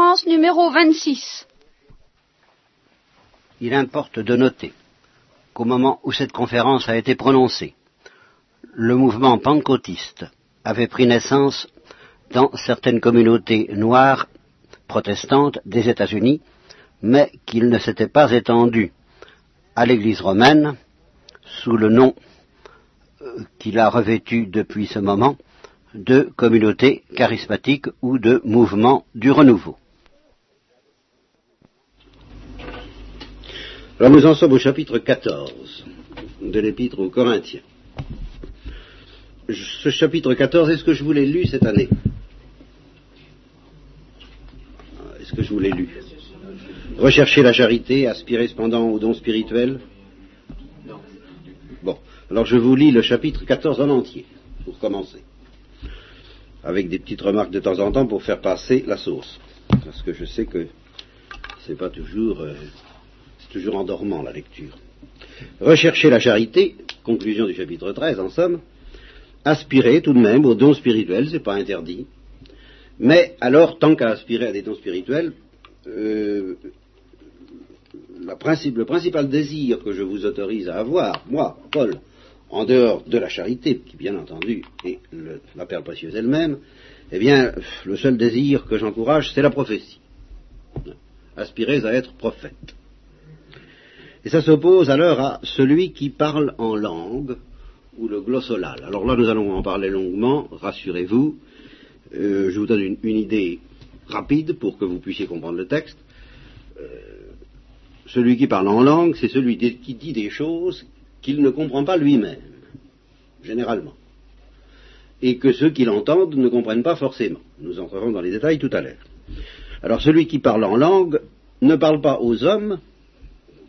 conférence numéro 26. Il importe de noter qu'au moment où cette conférence a été prononcée, le mouvement pentecôtiste avait pris naissance dans certaines communautés noires protestantes des États-Unis, mais qu'il ne s'était pas étendu à l'Église romaine sous le nom euh, qu'il a revêtu depuis ce moment de communauté charismatique ou de mouvement du renouveau. Alors nous en sommes au chapitre 14 de l'épître aux Corinthiens. Ce chapitre 14, est-ce que je vous l'ai lu cette année? Est-ce que je vous l'ai lu? Rechercher la charité, aspirer cependant au don spirituel Bon, alors je vous lis le chapitre 14 en entier, pour commencer avec des petites remarques de temps en temps pour faire passer la sauce. Parce que je sais que c'est pas toujours, euh, toujours endormant la lecture. Rechercher la charité, conclusion du chapitre 13 en somme, aspirer tout de même aux dons spirituels, c'est pas interdit. Mais alors, tant qu'à aspirer à des dons spirituels, euh, le principal désir que je vous autorise à avoir, moi, Paul, en dehors de la charité, qui bien entendu est la perle précieuse elle-même, eh bien, le seul désir que j'encourage, c'est la prophétie. Aspirer à être prophète. Et ça s'oppose alors à celui qui parle en langue, ou le glossolal. Alors là, nous allons en parler longuement, rassurez-vous. Euh, je vous donne une, idée rapide pour que vous puissiez comprendre le texte. Euh, celui qui parle en langue, c'est celui qui dit des choses qu'il ne comprend pas lui-même, généralement, et que ceux qui l'entendent ne comprennent pas forcément. Nous entrerons dans les détails tout à l'heure. Alors celui qui parle en langue ne parle pas aux hommes,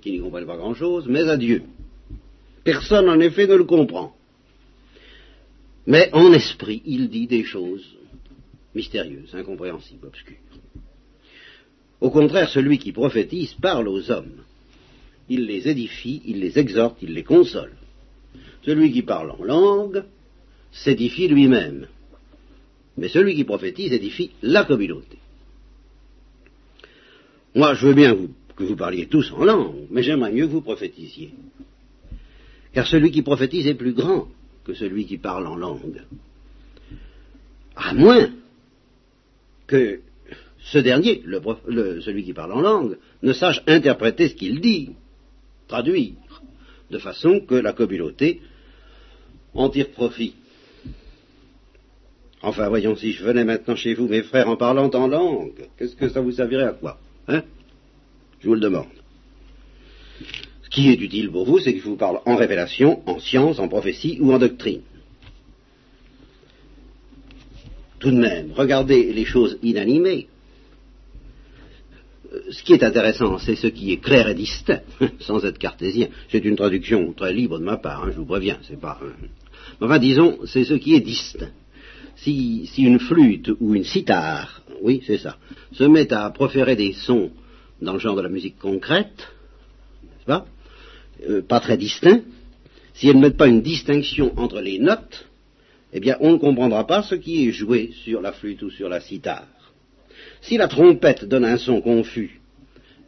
qui n'y comprennent pas grand-chose, mais à Dieu. Personne, en effet, ne le comprend. Mais en esprit, il dit des choses mystérieuses, incompréhensibles, obscures. Au contraire, celui qui prophétise parle aux hommes il les édifie, il les exhorte, il les console. Celui qui parle en langue s'édifie lui-même. Mais celui qui prophétise édifie la communauté. Moi, je veux bien que vous parliez tous en langue, mais j'aimerais mieux que vous prophétisiez. Car celui qui prophétise est plus grand que celui qui parle en langue. À moins que ce dernier, celui qui parle en langue, ne sache interpréter ce qu'il dit traduire, de façon que la communauté en tire profit. Enfin, voyons, si je venais maintenant chez vous, mes frères, en parlant en langue, qu'est-ce que ça vous servirait à quoi Hein? Je vous le demande. Ce qui est utile pour vous, c'est que je vous parle en révélation, en science, en prophétie ou en doctrine. Tout de même, regardez les choses inanimées ce qui est intéressant, c'est ce qui est clair et distinct, sans être cartésien. C'est une traduction très libre de ma part, hein, je vous préviens, c'est pas. Enfin, disons, c'est ce qui est distinct. Si, une flûte ou une cithare, oui, c'est ça, se met à proférer des sons dans le genre de la musique concrète, n'est-ce pas euh, Pas très distinct. Si elles ne mettent pas une distinction entre les notes, eh bien, on ne comprendra pas ce qui est joué sur la flûte ou sur la cithare. Si la trompette donne un son confus,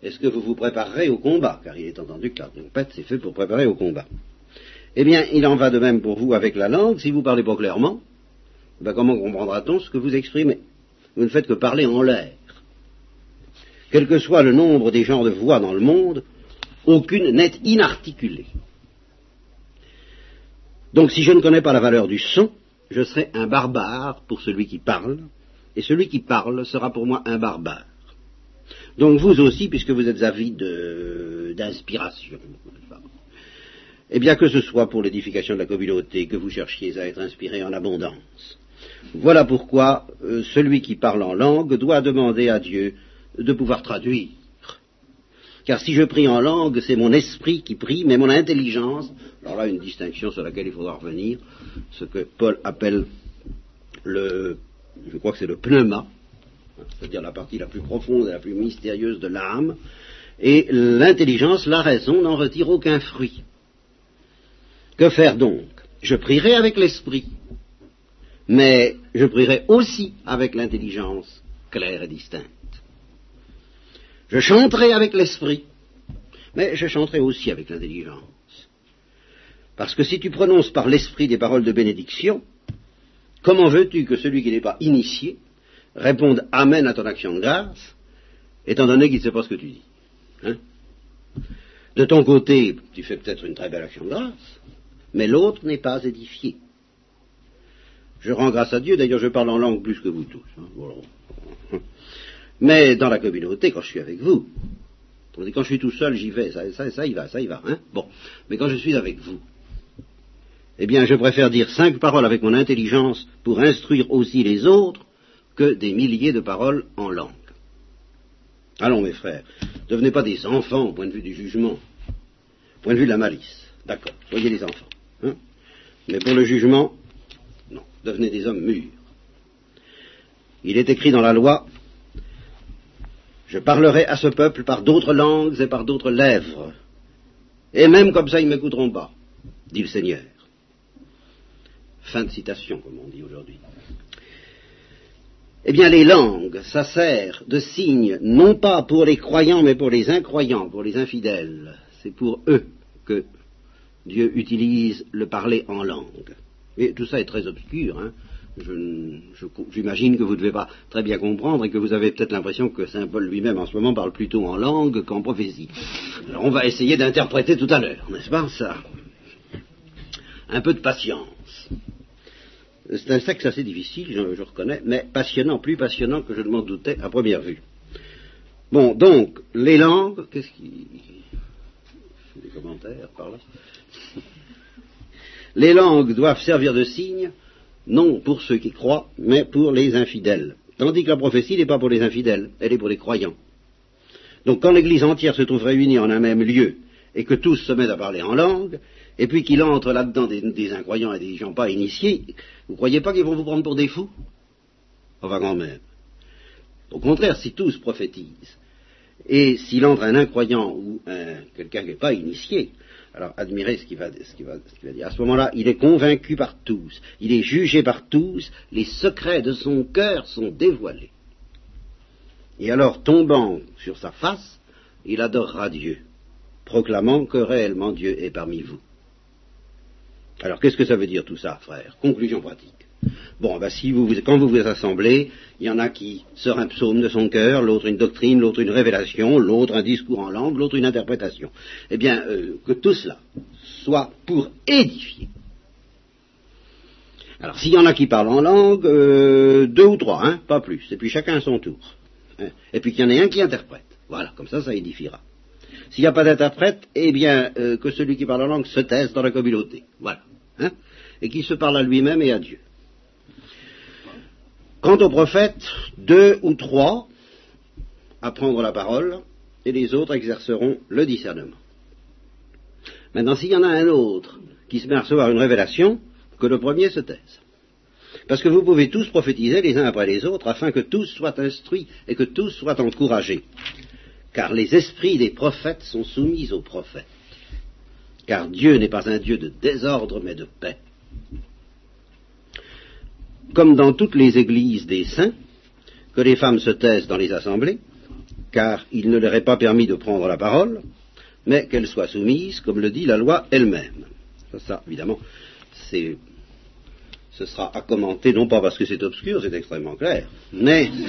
est-ce que vous vous préparerez au combat? Car il est entendu que la trompette, c'est fait pour préparer au combat. Eh bien, il en va de même pour vous avec la langue. Si vous parlez pas clairement, ben comment comprendra-t-on ce que vous exprimez? Vous ne faites que parler en l'air. Quel que soit le nombre des genres de voix dans le monde, aucune n'est inarticulée. Donc si je ne connais pas la valeur du son, je serai un barbare pour celui qui parle, et celui qui parle sera pour moi un barbare. Donc vous aussi, puisque vous êtes avide d'inspiration, eh bien que ce soit pour l'édification de la communauté que vous cherchiez à être inspiré en abondance. Voilà pourquoi euh, celui qui parle en langue doit demander à Dieu de pouvoir traduire. Car si je prie en langue, c'est mon esprit qui prie, mais mon intelligence, alors là une distinction sur laquelle il faudra revenir, ce que Paul appelle le je crois que c'est le pneuma, c'est-à-dire la partie la plus profonde et la plus mystérieuse de l'âme, et l'intelligence, la raison, n'en retire aucun fruit. Que faire donc? Je prierai avec l'esprit, mais je prierai aussi avec l'intelligence claire et distincte. Je chanterai avec l'esprit, mais je chanterai aussi avec l'intelligence. Parce que si tu prononces par l'esprit des paroles de bénédiction, comment veux-tu que celui qui n'est pas initié réponde Amen à ton action de grâce, étant donné qu'il ne sait pas ce que tu dis hein? De ton côté, tu fais peut-être une très belle action de grâce, mais l'autre n'est pas édifié. Je rends grâce à Dieu, d'ailleurs je parle en langue plus que vous tous. Hein, mais dans la communauté, quand je suis avec vous, quand je suis tout seul, j'y vais, ça, ça, y va, ça y va. Hein bon, mais quand je suis avec vous, eh bien, je préfère dire cinq paroles avec mon intelligence pour instruire aussi les autres que des milliers de paroles en langue. Allons, mes frères, devenez pas des enfants au point de vue du jugement, au point de vue de la malice. D'accord, soyez des enfants. Hein Mais pour le jugement, non, devenez des hommes mûrs. Il est écrit dans la loi, je parlerai à ce peuple par d'autres langues et par d'autres lèvres, et même comme ça ils ne m'écouteront pas, dit le Seigneur. Fin de citation, comme on dit aujourd'hui. Eh bien, les langues, ça sert de signe, non pas pour les croyants, mais pour les incroyants, pour les infidèles. C'est pour eux que Dieu utilise le parler en langue. Et tout ça est très obscur. Hein. J'imagine que vous ne devez pas très bien comprendre et que vous avez peut-être l'impression que Saint Paul lui-même en ce moment parle plutôt en langue qu'en prophétie. Alors on va essayer d'interpréter tout à l'heure, n'est-ce pas ça? Un peu de patience. C'est un sexe assez difficile, je, reconnais, mais passionnant, plus passionnant que je ne m'en doutais à première vue. Bon, donc, les langues, qu'est-ce qui... Des commentaires par là Les langues doivent servir de signe, non pour ceux qui croient, mais pour les infidèles. Tandis que la prophétie n'est pas pour les infidèles, elle est pour les croyants. Donc quand l'Église entière se trouve réunie en un même lieu, et que tous se mettent à parler en langue, et puis qu'il entre là-dedans des, incroyants et des gens pas initiés, vous croyez pas qu'ils vont vous prendre pour des fous? Enfin quand même. Au contraire, si tous prophétisent, et s'il entre un incroyant ou quelqu'un qui n'est pas initié, alors admirez ce qu'il va, va, dire. À ce moment-là, il est convaincu par tous, il est jugé par tous, les secrets de son cœur sont dévoilés. Et alors, tombant sur sa face, il adorera Dieu, proclamant que réellement Dieu est parmi vous. Alors qu'est-ce que ça veut dire tout ça, frère? Conclusion pratique. Bon, ben, si vous, quand vous vous assemblez, il y en a qui sort un psaume de son cœur, l'autre une doctrine, l'autre une révélation, l'autre un discours en langue, l'autre une interprétation. Eh bien, euh, que tout cela soit pour édifier. Alors, s'il y en a qui parlent en langue, euh, deux ou trois, hein, pas plus, et puis chacun à son tour. Hein. et puis qu'il y en ait un qui interprète. Voilà, comme ça, ça édifiera. S'il n'y a pas d'interprète, eh bien, euh, que celui qui parle en langue se taise dans la communauté. Voilà. Hein, et qui se parle à lui-même et à Dieu. Quant aux prophètes, deux ou trois à prendre la parole, et les autres exerceront le discernement. Maintenant, s'il y en a un autre qui se met à recevoir une révélation, que le premier se taise. Parce que vous pouvez tous prophétiser les uns après les autres afin que tous soient instruits et que tous soient encouragés. Car les esprits des prophètes sont soumis aux prophètes. Car Dieu n'est pas un Dieu de désordre mais de paix comme dans toutes les églises des saints, que les femmes se taisent dans les assemblées, car il ne leur est pas permis de prendre la parole, mais qu'elles soient soumises, comme le dit la loi elle-même. Ça, évidemment, c'est, ce sera à commenter, non pas parce que c'est obscur, c'est extrêmement clair, mais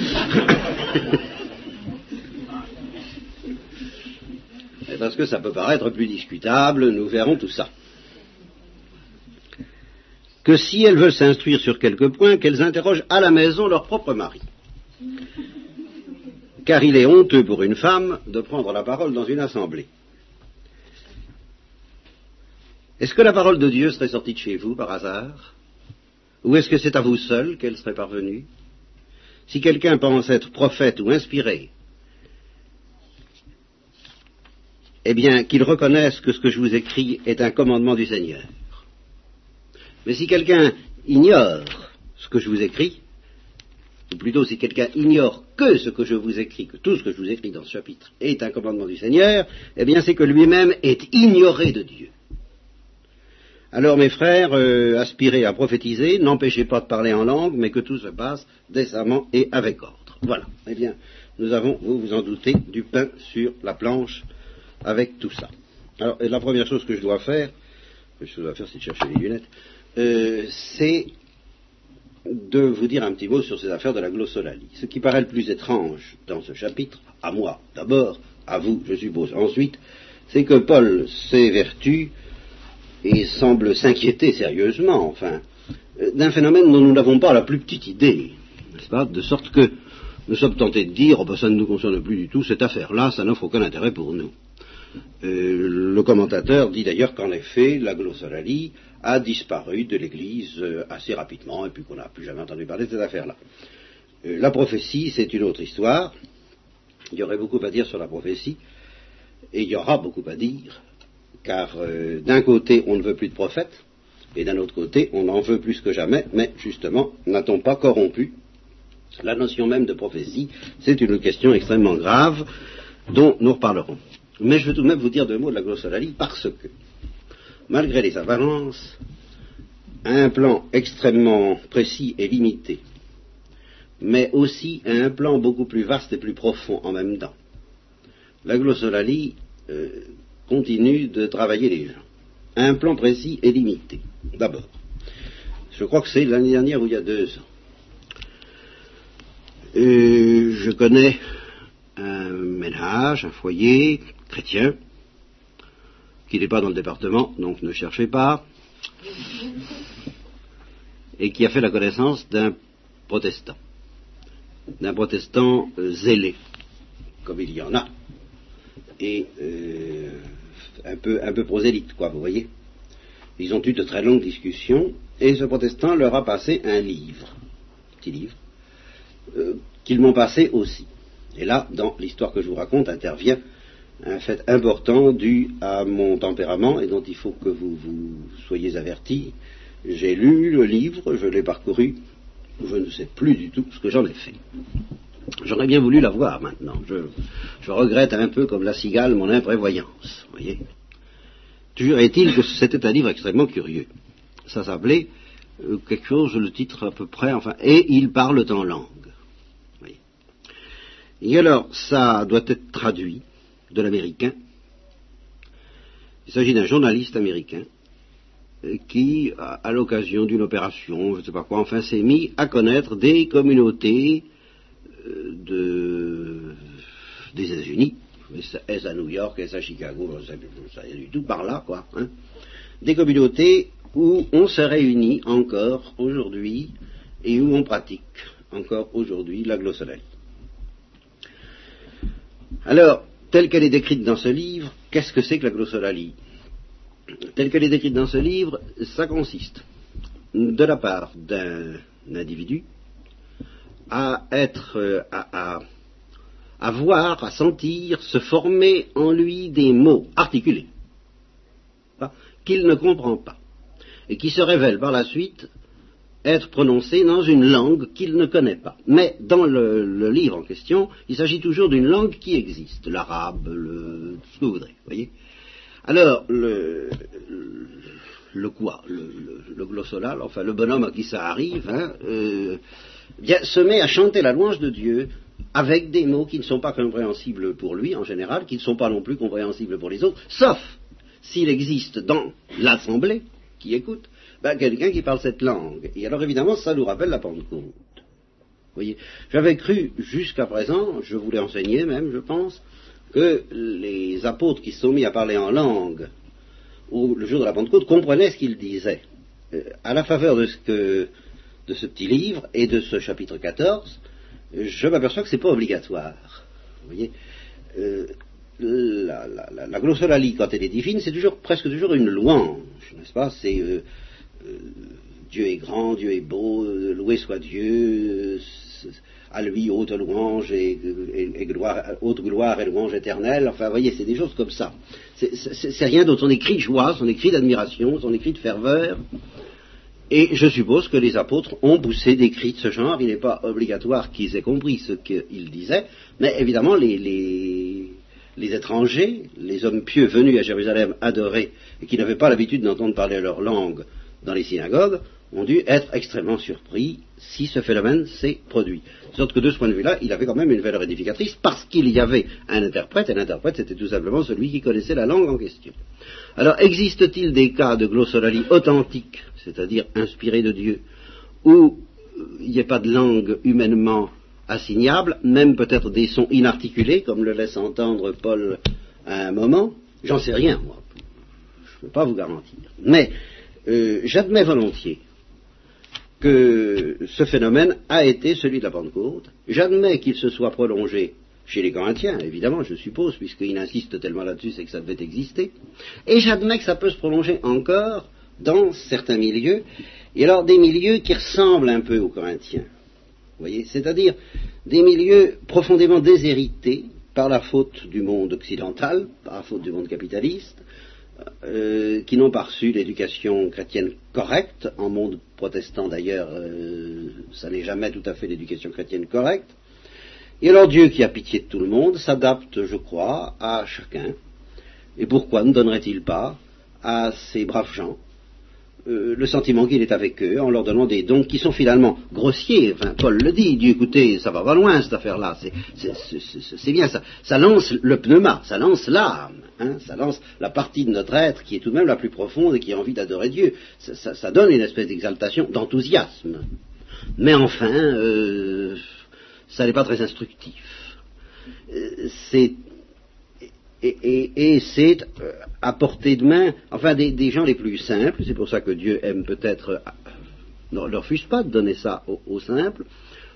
parce que ça peut paraître plus discutable, nous verrons tout ça que si elles veulent s'instruire sur quelques points, qu'elles interrogent à la maison leur propre mari. Car il est honteux pour une femme de prendre la parole dans une assemblée. Est-ce que la parole de Dieu serait sortie de chez vous par hasard? Ou est-ce que c'est à vous seul qu'elle serait parvenue? Si quelqu'un pense être prophète ou inspiré, eh bien qu'il reconnaisse que ce que je vous écris est un commandement du Seigneur. Mais si quelqu'un ignore ce que je vous écris, ou plutôt si quelqu'un ignore que ce que je vous écris, que tout ce que je vous écris dans ce chapitre est un commandement du Seigneur, eh bien c'est que lui-même est ignoré de Dieu. Alors mes frères, euh, aspirez à prophétiser, n'empêchez pas de parler en langue, mais que tout se passe décemment et avec ordre. Voilà. Eh bien, nous avons, vous vous en doutez, du pain sur la planche avec tout ça. Alors, la première chose que je dois faire, que je dois faire, c'est de chercher les lunettes, euh, c'est de vous dire un petit mot sur ces affaires de la glossolalie. Ce qui paraît le plus étrange dans ce chapitre, à moi d'abord, à vous, je suppose, ensuite, c'est que Paul s'évertue et semble s'inquiéter sérieusement, enfin, euh, d'un phénomène dont nous n'avons pas la plus petite idée, n'est-ce pas De sorte que nous sommes tentés de dire, oh ben, ça ne nous concerne plus du tout, cette affaire-là, ça n'offre aucun intérêt pour nous. Euh, le commentateur dit d'ailleurs qu'en effet, la glossolalie a disparu de l'Église euh, assez rapidement, et puis qu'on n'a plus jamais entendu parler de cette affaire-là. la prophétie, c'est une autre histoire. Il y aurait beaucoup à dire sur la prophétie, et il y aura beaucoup à dire, car d'un côté, on ne veut plus de prophètes, et d'un autre côté, on en veut plus que jamais, mais justement, n'a-t-on pas corrompu la notion même de prophétie? C'est une question extrêmement grave dont nous reparlerons. Mais je veux tout de même vous dire deux mots de la glossolalie parce que, malgré les apparences, un plan extrêmement précis et limité, mais aussi un plan beaucoup plus vaste et plus profond en même temps. La glossolalie euh, continue de travailler les gens. Un plan précis et limité. D'abord, je crois que c'est l'année dernière ou il y a deux ans. je connais un ménage, un foyer chrétien, qui n'est pas dans le département, donc ne cherchez pas, et qui a fait la connaissance d'un protestant, d'un protestant euh, zélé, comme il y en a, et euh, un peu, un peu prosélyte, quoi, vous voyez. Ils ont eu de très longues discussions et ce protestant leur a passé un livre, petit livre, euh, qu'ils m'ont passé aussi. Et là, dans l'histoire que je vous raconte, intervient un fait important dû à mon tempérament et dont il faut que vous, vous soyez avertis. J'ai lu le livre, je l'ai parcouru, je ne sais plus du tout ce que j'en ai fait. J'aurais bien voulu l'avoir maintenant. Je, regrette un peu comme la cigale mon imprévoyance. Voyez Toujours est-il que c'était un livre extrêmement curieux. Ça s'appelait euh, quelque chose, le titre à peu près, enfin, et il parle en langue. Et alors, ça doit être traduit de l'américain. Il s'agit d'un journaliste américain euh, qui, à, l'occasion d'une opération, je ne sais pas quoi, enfin, s'est mis à connaître des communautés euh, de, des États-Unis est-ce à New York, est-ce à Chicago, je ne sais du tout, par là, quoi. Hein. Des communautés où on se réunit encore aujourd'hui et où on pratique encore aujourd'hui la glossolalie. Alors, telle qu'elle est décrite dans ce livre, qu'est-ce que c'est que la glossolalie? Telle qu'elle est décrite dans ce livre, ça consiste, de la part d'un individu, à être, euh, à à voir, à sentir, se former en lui des mots articulés hein, qu'il ne comprend pas et qui se révèlent par la suite être prononcés dans une langue qu'il ne connaît pas. Mais dans le, livre en question, il s'agit toujours d'une langue qui existe, l'arabe, le, ce que vous voudrez, voyez. Alors, le, le, quoi, le, glossolal, enfin le bonhomme à qui ça arrive, hein, euh, se met à chanter la louange de Dieu avec des mots qui ne sont pas compréhensibles pour lui en général, qui ne sont pas non plus compréhensibles pour les autres, sauf s'il existe dans l'assemblée qui écoute ben, quelqu'un qui parle cette langue. Et alors évidemment, ça nous rappelle la Pentecôte. voyez, j'avais cru jusqu'à présent, je voulais enseigner même, je pense, que les apôtres qui se sont mis à parler en langue au, le jour de la Pentecôte comprenaient ce qu'ils disaient. Euh, à la faveur de ce, petit livre et de ce chapitre 14, je m'aperçois que ce n'est pas obligatoire. Vous voyez euh, la, la, glossolalie, quand elle est divine, c'est toujours, presque toujours une louange, n'est-ce pas? C'est euh, Dieu est grand, Dieu est beau, loué soit Dieu, à lui haute louange et, gloire, haute gloire et louange éternelle. Enfin, vous voyez, c'est des choses comme ça. C'est rien d'autre. Son écrit de joie, son écrit d'admiration, son écrit de ferveur. Et je suppose que les apôtres ont poussé des cris de ce genre. Il n'est pas obligatoire qu'ils aient compris ce qu'ils disaient, mais évidemment, les, étrangers, les hommes pieux venus à Jérusalem adorer et qui n'avaient pas l'habitude d'entendre parler leur langue dans les synagogues, ont dû être extrêmement surpris si ce phénomène s'est produit. Sorte que de ce point de vue-là, il avait quand même une valeur édificatrice parce qu'il y avait un interprète, et l'interprète c'était tout simplement celui qui connaissait la langue en question. Alors, existe-t-il des cas de glossolalie authentique, c'est-à-dire inspirés de Dieu, où il n'y ait pas de langue humainement assignable, même peut-être des sons inarticulés, comme le laisse entendre Paul à un moment? J'en sais rien, moi. Je ne peux pas vous garantir. Mais euh, j'admets volontiers que ce phénomène a été celui de la Pentecôte. J'admets qu'il se soit prolongé chez les Corinthiens, évidemment, je suppose, puisqu'il insiste tellement là-dessus, c'est que ça devait exister. Et j'admets que ça peut se prolonger encore dans certains milieux, et alors des milieux qui ressemblent un peu aux Corinthiens. Voyez, c'est-à-dire des milieux profondément déshérités par la faute du monde occidental, par la faute du monde capitaliste, euh, qui n'ont pas reçu l'éducation chrétienne correcte. En monde protestant d'ailleurs, euh, ça n'est jamais tout à fait l'éducation chrétienne correcte. Et alors Dieu, qui a pitié de tout le monde, s'adapte, je crois, à chacun. Et pourquoi ne donnerait-il pas à ces braves gens euh, le sentiment qu'il est avec eux en leur donnant des dons qui sont finalement grossiers. Enfin, Paul le dit, il dit écoutez, ça va pas loin cette affaire-là, c'est bien ça. Ça lance le pneuma, ça lance l'âme, hein, ça lance la partie de notre être qui est tout de même la plus profonde et qui a envie d'adorer Dieu. Ça, donne une espèce d'exaltation, d'enthousiasme. Mais enfin, euh, ça n'est pas très instructif. Euh, c'est et, c'est euh, à portée de main, enfin des, gens les plus simples, c'est pour ça que Dieu aime peut-être, euh, ne refuse pas de donner ça aux, simples,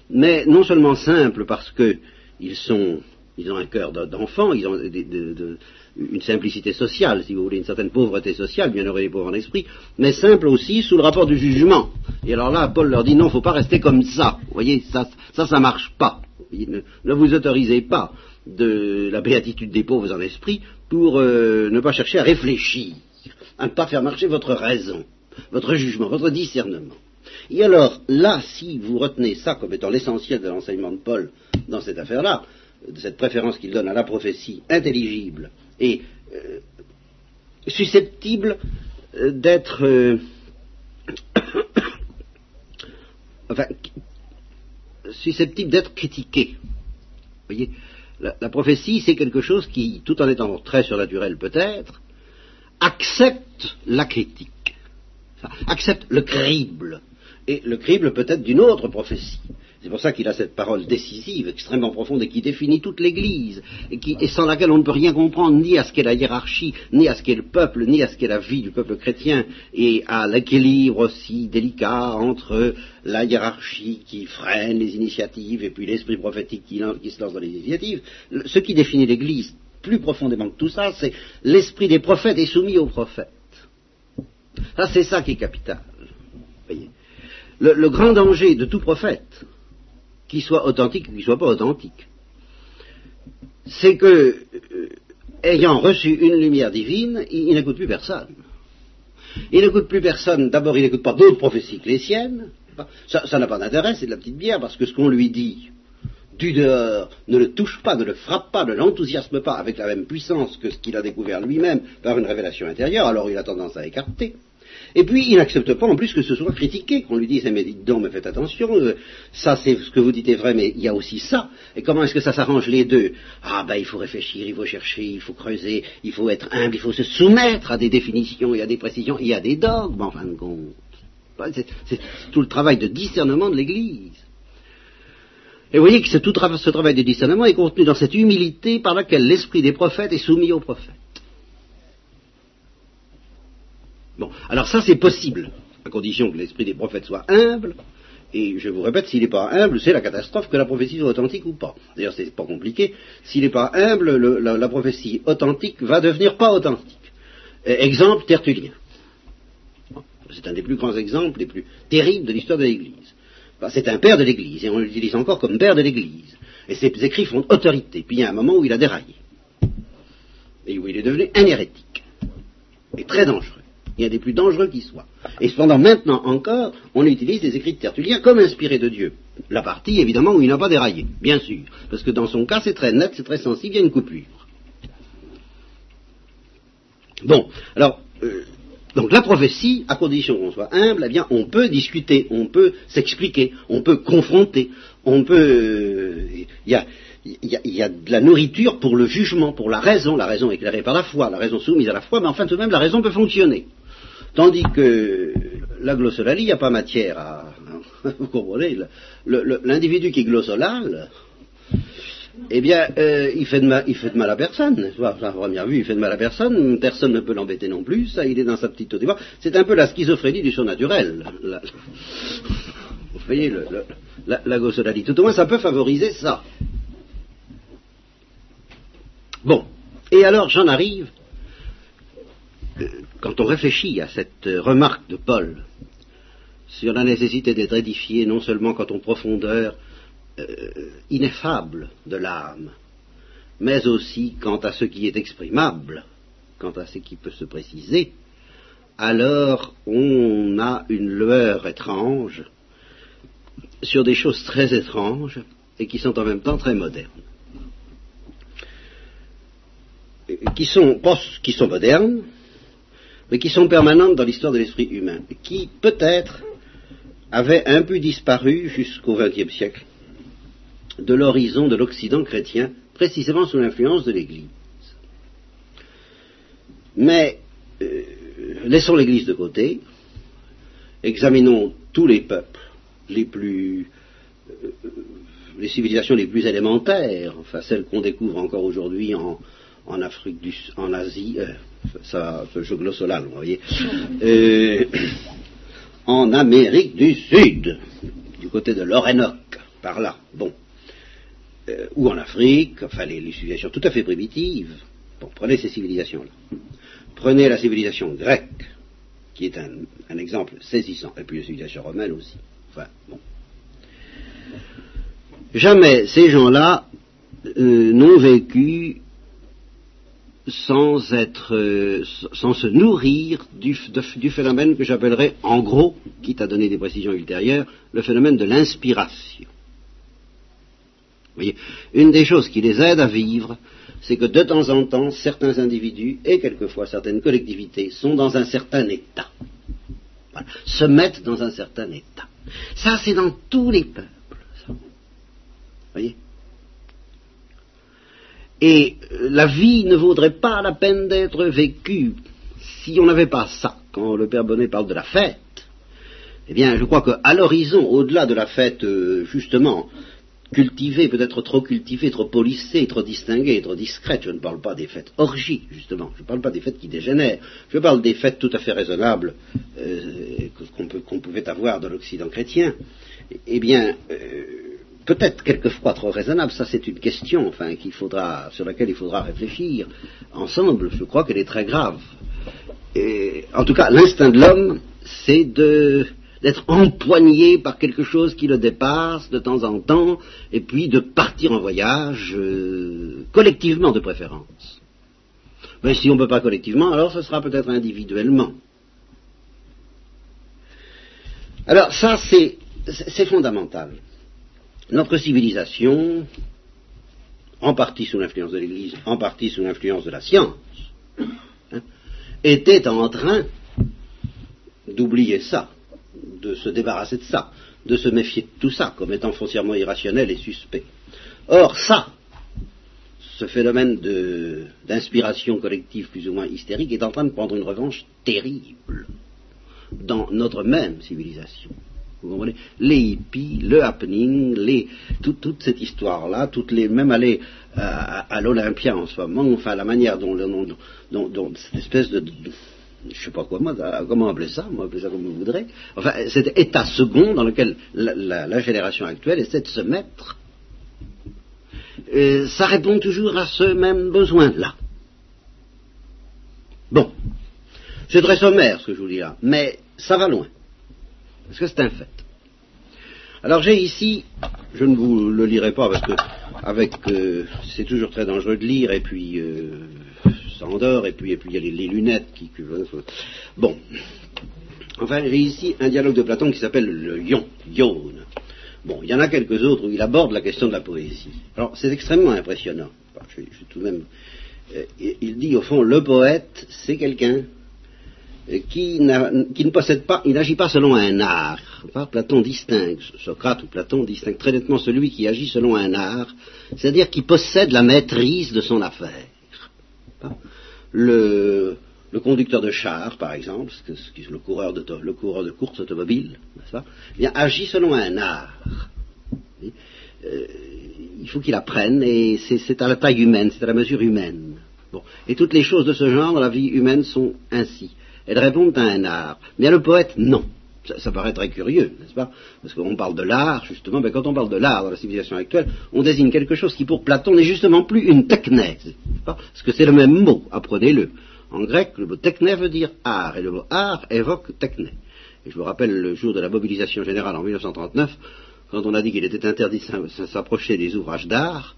mais non seulement simples parce qu'ils sont, ils ont un cœur d'enfant, ils ont une simplicité sociale, si vous voulez, une certaine pauvreté sociale, bien heureux les pauvres en esprit, mais simples aussi sous le rapport du jugement. Et alors là, Paul leur dit non, il ne faut pas rester comme ça. Vous voyez, ça, ça, ça marche pas. ne vous autorisez pas de la béatitude des pauvres en esprit pour euh, ne pas chercher à réfléchir, à ne pas faire marcher votre raison, votre jugement, votre discernement. Et alors, là, si vous retenez ça comme étant l'essentiel de l'enseignement de Paul dans cette affaire-là, de cette préférence qu'il donne à la prophétie intelligible et euh, susceptible euh, d'être enfin susceptible d'être critiquée. Voyez, la, prophétie, c'est quelque chose qui, tout en étant très surnaturel peut-être, accepte la critique, accepte le crible, et le crible peut-être d'une autre prophétie. C'est pour ça qu'il a cette parole décisive, extrêmement profonde, et qui définit toute l'Église, et, sans laquelle on ne peut rien comprendre, ni à ce qu'est la hiérarchie, ni à ce qu'est le peuple, ni à ce qu'est la vie du peuple chrétien, et à l'équilibre aussi délicat entre la hiérarchie qui freine les initiatives, et puis l'esprit prophétique qui, se lance dans les initiatives. Ce qui définit l'Église plus profondément que tout ça, c'est l'esprit des prophètes est soumis aux prophètes. Ça, c'est ça qui est capital. Voyez. le grand danger de tout prophète, qu'il soit authentique ou qu'il soit pas authentique. C'est que, euh, ayant reçu une lumière divine, il, n'écoute plus personne. Il n'écoute plus personne, d'abord il n'écoute pas d'autres prophéties que les siennes, ça n'a pas d'intérêt, c'est de la petite bière, parce que ce qu'on lui dit du dehors ne le touche pas, ne le frappe pas, ne l'enthousiasme pas avec la même puissance que ce qu'il a découvert lui-même par une révélation intérieure, alors il a tendance à écarter. Et puis, il n'accepte pas en plus que ce soit critiqué, qu'on lui dise, eh, mais dites donc, mais faites attention, euh, ça c'est ce que vous dites est vrai, mais il y a aussi ça. Et comment est-ce que ça s'arrange les deux? Ah ben, il faut réfléchir, il faut chercher, il faut creuser, il faut être humble, il faut se soumettre à des définitions et à des précisions, il y a des dogmes, en fin de compte. C'est tout le travail de discernement de l'Église. Et vous voyez que tout ce travail de discernement est contenu dans cette humilité par laquelle l'esprit des prophètes est soumis aux prophètes. Bon, alors ça c'est possible, à condition que l'esprit des prophètes soit humble, et je vous répète, s'il n'est pas humble, c'est la catastrophe que la prophétie soit authentique ou pas. D'ailleurs, c'est pas compliqué. S'il n'est pas humble, la, prophétie authentique va devenir pas authentique. exemple, Tertullien. C'est un des plus grands exemples, les plus terribles de l'histoire de l'Église. c'est un père de l'Église, et on l'utilise encore comme père de l'Église. Et ses écrits font autorité. Puis il y a un moment où il a déraillé. Et où il est devenu un hérétique. Et très dangereux il y a des plus dangereux qui soient. Et cependant, maintenant encore, on utilise les écrits de Tertullien comme inspirés de Dieu. La partie, évidemment, où il n'a pas déraillé, bien sûr. Parce que dans son cas, c'est très net, c'est très sensible, il y a une coupure. Bon, alors, euh, Donc la prophétie, à condition qu'on soit humble, eh bien, on peut discuter, on peut s'expliquer, on peut confronter, on peut. Il y, a, y, a, de la nourriture pour le jugement, pour la raison, la raison éclairée par la foi, la raison soumise à la foi, mais enfin tout de même la raison peut fonctionner. Tandis que la glossolalie, il n'y a pas matière à. Vous comprenez L'individu qui est glossolal, eh bien, euh, il, fait de mal, il fait de mal à personne. La première vue, il fait de mal à personne. Personne ne peut l'embêter non plus. Ça, il est dans sa petite auditoire. C'est un peu la schizophrénie du surnaturel. vous voyez, la, la glossolalie. Tout au moins, ça peut favoriser ça. Bon. Et alors, j'en arrive euh, quand on réfléchit à cette remarque de Paul sur la nécessité d'être édifié non seulement quant aux profondeurs euh, ineffables de l'âme, mais aussi quant à ce qui est exprimable, quant à ce qui peut se préciser, alors on a une lueur étrange sur des choses très étranges et qui sont en même temps très modernes. Qui sont, qui sont modernes, mais qui sont permanentes dans l'histoire de l'esprit humain, qui peut-être avaient un peu disparu jusqu'au XXe siècle de l'horizon de l'Occident chrétien, précisément sous l'influence de l'Église. Mais euh, laissons l'Église de côté, examinons tous les peuples les plus euh, les civilisations les plus élémentaires, enfin celles qu'on découvre encore aujourd'hui en, Afrique du, en Asie, euh, ça, ce jeu glossolal, vous voyez, euh, en Amérique du Sud, du côté de l'Orénoque, par là, bon, euh, ou en Afrique, enfin les, civilisations tout à fait primitives. Bon, prenez ces civilisations-là. Prenez la civilisation grecque, qui est un, un, exemple saisissant, et puis la civilisation romaine aussi. Enfin, bon. Jamais ces gens-là euh, n'ont vécu sans être, euh, sans se nourrir du, phénomène que j'appellerais, en gros, quitte à donner des précisions ultérieures, le phénomène de l'inspiration. Vous voyez, une des choses qui les aide à vivre, c'est que de temps en temps, certains individus et quelquefois certaines collectivités sont dans un certain état. Voilà, se mettent dans un certain état. Ça, c'est dans tous les peuples. Vous voyez et euh, la vie ne vaudrait pas la peine d'être vécue si on n'avait pas ça. Quand le Père Bonnet parle de la fête, eh bien, je crois qu'à l'horizon, au-delà de la fête, euh, justement, cultivée, peut-être trop cultivée, trop polissée, trop distinguée, trop discrète, je ne parle pas des fêtes orgies, justement, je ne parle pas des fêtes qui dégénèrent, je parle des fêtes tout à fait raisonnables euh, qu'on pouvait avoir dans l'Occident chrétien, eh bien, peut-être quelquefois trop raisonnable, ça c'est une question enfin, qu'il faudra, sur laquelle il faudra réfléchir ensemble, je crois qu'elle est très grave. En tout cas, l'instinct de l'homme, c'est d'être empoigné par quelque chose qui le dépasse de temps en temps, et puis de partir en voyage, euh, collectivement de préférence. Mais si on ne peut pas collectivement, alors ce sera peut-être individuellement. Alors ça, c'est fondamental notre civilisation, en partie sous l'influence de l'Église, en partie sous l'influence de la science, hein, était en train d'oublier ça, de se débarrasser de ça, de se méfier de tout ça comme étant foncièrement irrationnel et suspect. Or, ça, ce phénomène d'inspiration collective plus ou moins hystérique est en train de prendre une revanche terrible dans notre même civilisation. Vous comprenez? Les hippies, le happening, les, toute cette histoire-là, toutes les, même aller euh, à, l'Olympia en ce moment, enfin la manière dont, cette espèce de, je je sais pas quoi, moi, comment appeler ça, moi appeler ça comme vous voudrez, enfin cet état second dans lequel la, génération actuelle essaie de se mettre, euh, ça répond toujours à ce même besoin-là. Bon, c'est très sommaire ce que je vous dis là, mais ça va loin. Parce que c'est un fait. Alors j'ai ici, je ne vous le lirai pas parce que avec euh, c'est toujours très dangereux de lire et puis euh, ça endort et puis et puis il y a les, lunettes qui bon. Enfin j'ai ici un dialogue de Platon qui s'appelle le Ion, Ion. Bon, il y en a quelques autres où il aborde la question de la poésie. Alors c'est extrêmement impressionnant. je, tout de même, euh, il dit au fond le poète c'est quelqu'un qui, ne possède pas, il n'agit pas selon un art. Platon distingue, Socrate ou Platon distingue très nettement celui qui agit selon un art, c'est-à-dire qui possède la maîtrise de son affaire. Le, conducteur de char, par exemple, le coureur de, le coureur de course automobile, eh agit selon un art. Euh, il faut qu'il apprenne, et c'est à la taille humaine, c'est à la mesure humaine. Et toutes les choses de ce genre dans la vie humaine sont ainsi. Elles répondent à un art. Mais le poète, non. Ça, paraît très curieux, n'est-ce pas? Parce qu'on parle de l'art, justement, mais quand on parle de l'art dans la civilisation actuelle, on désigne quelque chose qui, pour Platon, n'est justement plus une technèse. Parce que c'est le même mot, apprenez-le. En grec, le mot techné veut dire art, et le mot art évoque techné. Et je me rappelle le jour de la mobilisation générale en 1939, quand on a dit qu'il était interdit de s'approcher des ouvrages d'art,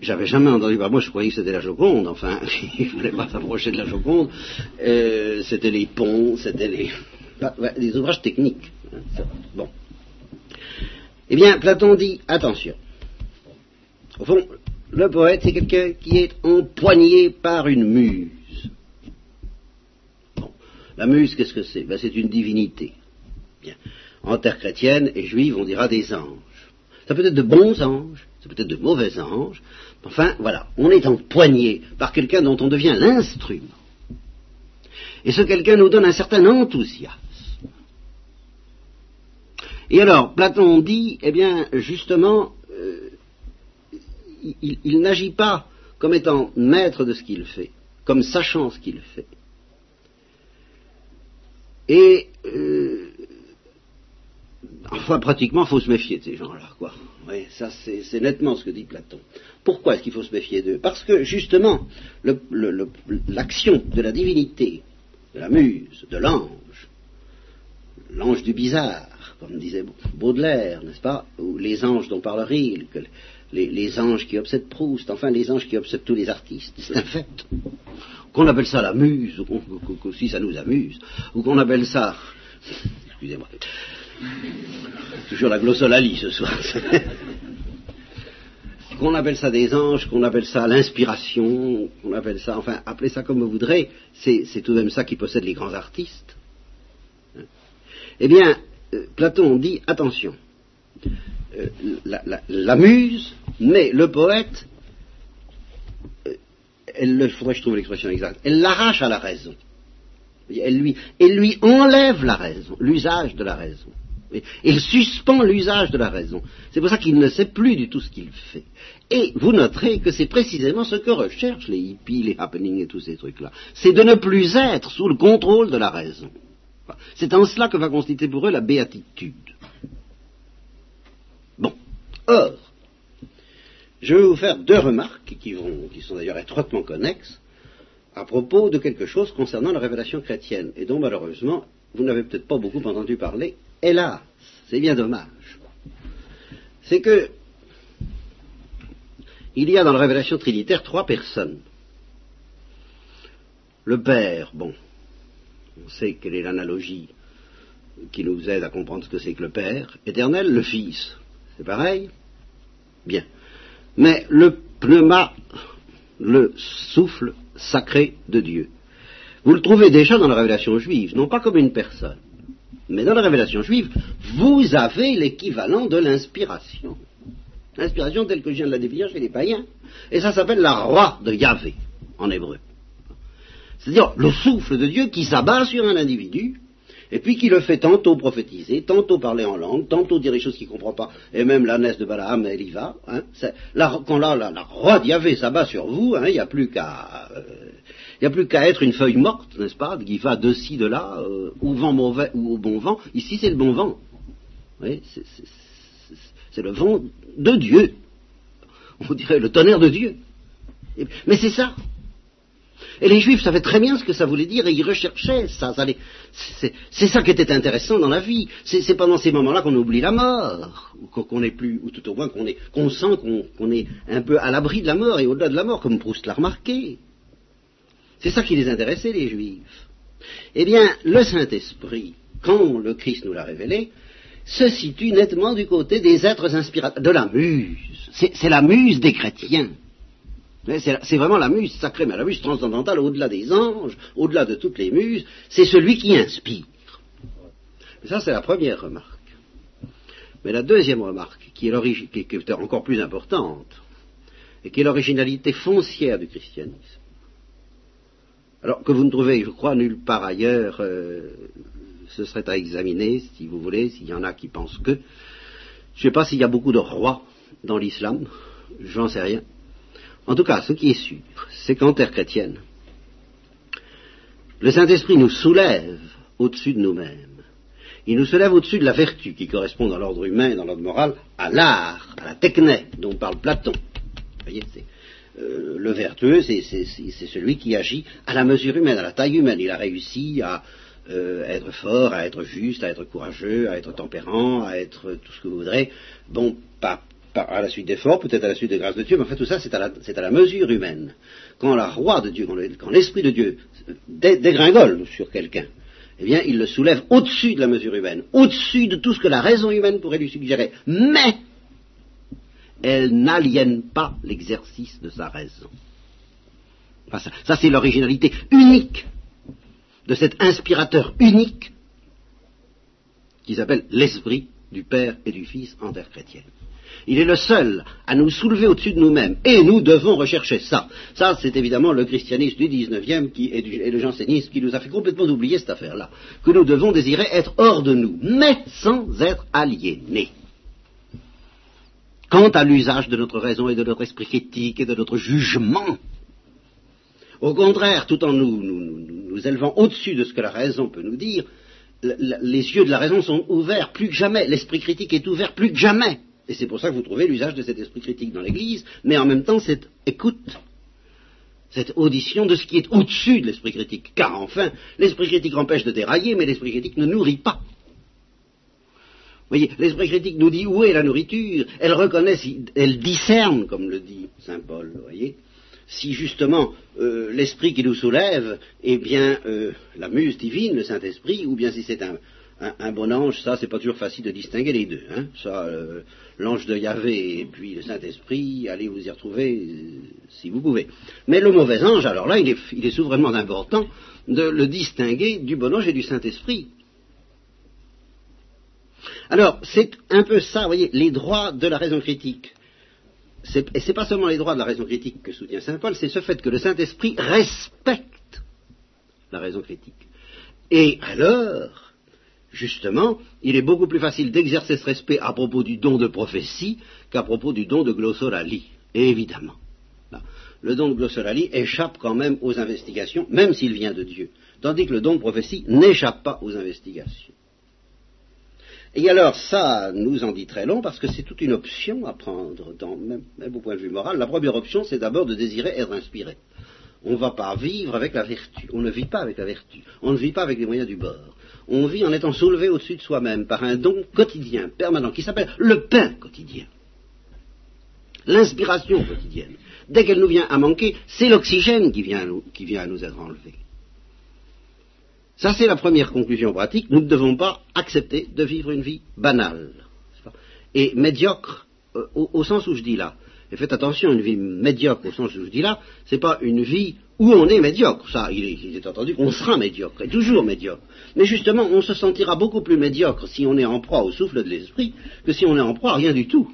j'avais jamais entendu parler, moi je croyais que c'était la Joconde, enfin, il ne fallait pas s'approcher de la Joconde, euh, c'était les ponts, c'était les, les ouvrages techniques. Bon. Eh bien, Platon dit, attention, au fond, le poète, c'est quelqu'un qui est empoigné par une muse. Bon. La muse, qu'est-ce que c'est? Ben, C'est une divinité. Bien. En terre chrétienne et juive, on dira des anges. Ça peut être de bons anges, ça peut être de mauvais anges, Enfin, voilà, on est empoigné par quelqu'un dont on devient l'instrument. Et ce quelqu'un nous donne un certain enthousiasme. Et alors, Platon dit, eh bien, justement, euh, il, n'agit pas comme étant maître de ce qu'il fait, comme sachant ce qu'il fait. Et, euh, enfin, pratiquement, il faut se méfier de ces gens-là, quoi. Oui, ça c'est nettement ce que dit Platon. Pourquoi est-ce qu'il faut se méfier d'eux? Parce que justement, l'action de la divinité, de la muse, de l'ange, l'ange du bizarre, comme disait Baudelaire, n'est-ce pas? Ou les anges dont parle Rilke, les, anges qui obsèdent Proust, enfin les anges qui obsèdent tous les artistes, c'est un fait. Qu'on appelle ça la muse, ou si ça nous amuse, ou qu'on appelle ça... Excusez-moi. Toujours la glossolalie ce soir. qu'on appelle ça des anges, qu'on appelle ça l'inspiration, qu'on appelle ça, enfin, appelez ça comme vous voudrez, c'est tout de même ça qui possède les grands artistes. Eh bien, euh, Platon dit, attention, euh, la, muse, mais le poète, euh, il faudrait que je trouve l'expression exacte, elle l'arrache à la raison. Elle lui, elle lui enlève la raison, l'usage de la raison. Il suspend l'usage de la raison. C'est pour ça qu'il ne sait plus du tout ce qu'il fait. Et vous noterez que c'est précisément ce que recherchent les hippies, les happenings et tous ces trucs-là. C'est de ne plus être sous le contrôle de la raison. C'est en cela que va constituer pour eux la béatitude. Bon. Or, je vais vous faire deux remarques qui, vont, qui sont d'ailleurs étroitement connexes à propos de quelque chose concernant la révélation chrétienne et dont malheureusement vous n'avez peut-être pas beaucoup entendu parler Hélas, c'est bien dommage. C'est que il y a dans la révélation trinitaire trois personnes. Le Père, bon, on sait quelle est l'analogie qui nous aide à comprendre ce que c'est que le Père. Éternel, le Fils, c'est pareil Bien. Mais le pneuma, le souffle sacré de Dieu, vous le trouvez déjà dans la révélation juive, non pas comme une personne, mais dans la révélation juive, vous avez l'équivalent de l'inspiration. L'inspiration telle que je viens de la définir chez les païens. Et ça s'appelle la roi de Yahvé, en hébreu. C'est-à-dire le souffle de Dieu qui s'abat sur un individu, et puis qui le fait tantôt prophétiser, tantôt parler en langue, tantôt dire des choses qu'il ne comprend pas, et même la naisse de Balaam, elle y va. Hein. quand la, la, roi de Yahvé s'abat sur vous, hein, il n'y a plus qu'à... Euh, il n'y a plus qu'à être une feuille morte, n'est-ce pas, qui va de ci, de là, euh, au vent mauvais ou au bon vent. Ici, c'est le bon vent. Oui, c'est le vent de Dieu. On dirait le tonnerre de Dieu. Mais c'est ça. Et les Juifs savaient très bien ce que ça voulait dire et ils recherchaient ça. c'est ça qui était intéressant dans la vie. C'est pendant ces moments-là qu'on oublie la mort, ou qu'on est plus, ou tout au moins qu'on sent qu'on est un peu à l'abri de la mort et au-delà de la mort, comme Proust l'a remarqué. C'est ça qui les intéressait, les Juifs. Eh bien, le Saint-Esprit, quand le Christ nous l'a révélé, se situe nettement du côté des êtres inspirateurs, de la muse. C'est la muse des chrétiens. C'est vraiment la muse sacrée, mais la muse transcendantale, au-delà des anges, au-delà de toutes les muses, c'est celui qui inspire. ça, c'est la première remarque. Mais la deuxième remarque, qui est, qui est encore plus importante, et qui est l'originalité foncière du christianisme, alors que vous ne trouvez, je crois, nulle part ailleurs, euh, ce serait à examiner, si vous voulez, s'il y en a qui pensent que. Je ne sais pas s'il y a beaucoup de rois dans l'islam, j'en sais rien. En tout cas, ce qui est sûr, c'est qu'en terre chrétienne, le Saint-Esprit nous soulève au-dessus de nous-mêmes. Il nous soulève au-dessus de la vertu qui correspond dans l'ordre humain et dans l'ordre moral à l'art, à la techné dont parle Platon. Euh, le vertueux, c'est celui qui agit à la mesure humaine, à la taille humaine. Il a réussi à euh, être fort, à être juste, à être courageux, à être tempérant, à être tout ce que vous voudrez. Bon, pas, à la suite d'efforts, peut-être à la suite des grâces de Dieu, mais en tout ça c'est à, la mesure humaine. Quand la roi de Dieu, quand l'Esprit de Dieu dégringole sur quelqu'un, eh bien il le soulève au-dessus de la mesure humaine, au-dessus de tout ce que la raison humaine pourrait lui suggérer. Mais elle n'aliène pas l'exercice de sa raison. ça, c'est l'originalité unique de cet inspirateur unique qui s'appelle l'Esprit du Père et du Fils en terre chrétienne. Il est le seul à nous soulever au-dessus de nous-mêmes. Et nous devons rechercher ça. Ça, c'est évidemment le christianisme du 19e qui, et, et, le jansénisme qui nous a fait complètement oublier cette affaire-là. Que nous devons désirer être hors de nous, mais sans être aliénés quant à l'usage de notre raison et de notre esprit critique et de notre jugement. Au contraire, tout en nous, nous, élevant au-dessus de ce que la raison peut nous dire, les yeux de la raison sont ouverts plus que jamais, l'esprit critique est ouvert plus que jamais. Et c'est pour ça que vous trouvez l'usage de cet esprit critique dans l'Église, mais en même temps cette écoute, cette audition de ce qui est au-dessus de l'esprit critique. Car enfin, l'esprit critique empêche de dérailler, mais l'esprit critique ne nourrit pas voyez, l'esprit critique nous dit où est la nourriture? Elle reconnaît, elle discerne, comme le dit saint Paul, vous voyez. Si justement euh, l'esprit qui nous soulève est bien euh, la muse divine, le Saint-Esprit, ou bien si c'est un, bon ange, ça c'est pas toujours facile de distinguer les deux. Hein. Ça, euh, l'ange de Yahvé et puis le Saint-Esprit, allez vous y retrouver si vous pouvez. Mais le mauvais ange, alors là, il est, il est souverainement important de le distinguer du bon ange et du Saint-Esprit. Alors, c'est un peu ça, vous voyez, les droits de la raison critique. Et ce n'est pas seulement les droits de la raison critique que soutient Saint Paul, c'est ce fait que le Saint-Esprit respecte la raison critique. Et alors, justement, il est beaucoup plus facile d'exercer ce respect à propos du don de prophétie qu'à propos du don de glossolalie, évidemment. Le don de glossolalie échappe quand même aux investigations, même s'il vient de Dieu, tandis que le don de prophétie n'échappe pas aux investigations. Et alors ça nous en dit très long parce que c'est toute une option à prendre, même, au point de vue moral. La première option, c'est d'abord de désirer être inspiré. On ne va pas vivre avec la vertu, on ne vit pas avec la vertu, on ne vit pas avec les moyens du bord. On vit en étant soulevé au-dessus de soi-même par un don quotidien, permanent, qui s'appelle le pain quotidien. L'inspiration quotidienne. Dès qu'elle nous vient à manquer, c'est l'oxygène qui vient à nous être enlevé. Ça, c'est la première conclusion pratique. Nous ne devons pas accepter de vivre une vie banale et médiocre euh, au, sens où je dis là. Et faites attention, une vie médiocre au sens où je dis là, c'est pas une vie où on est médiocre. Ça, il est, il est entendu qu'on sera médiocre, et toujours médiocre. Mais justement, on se sentira beaucoup plus médiocre si on est en proie au souffle de l'esprit que si on est en proie à rien du tout.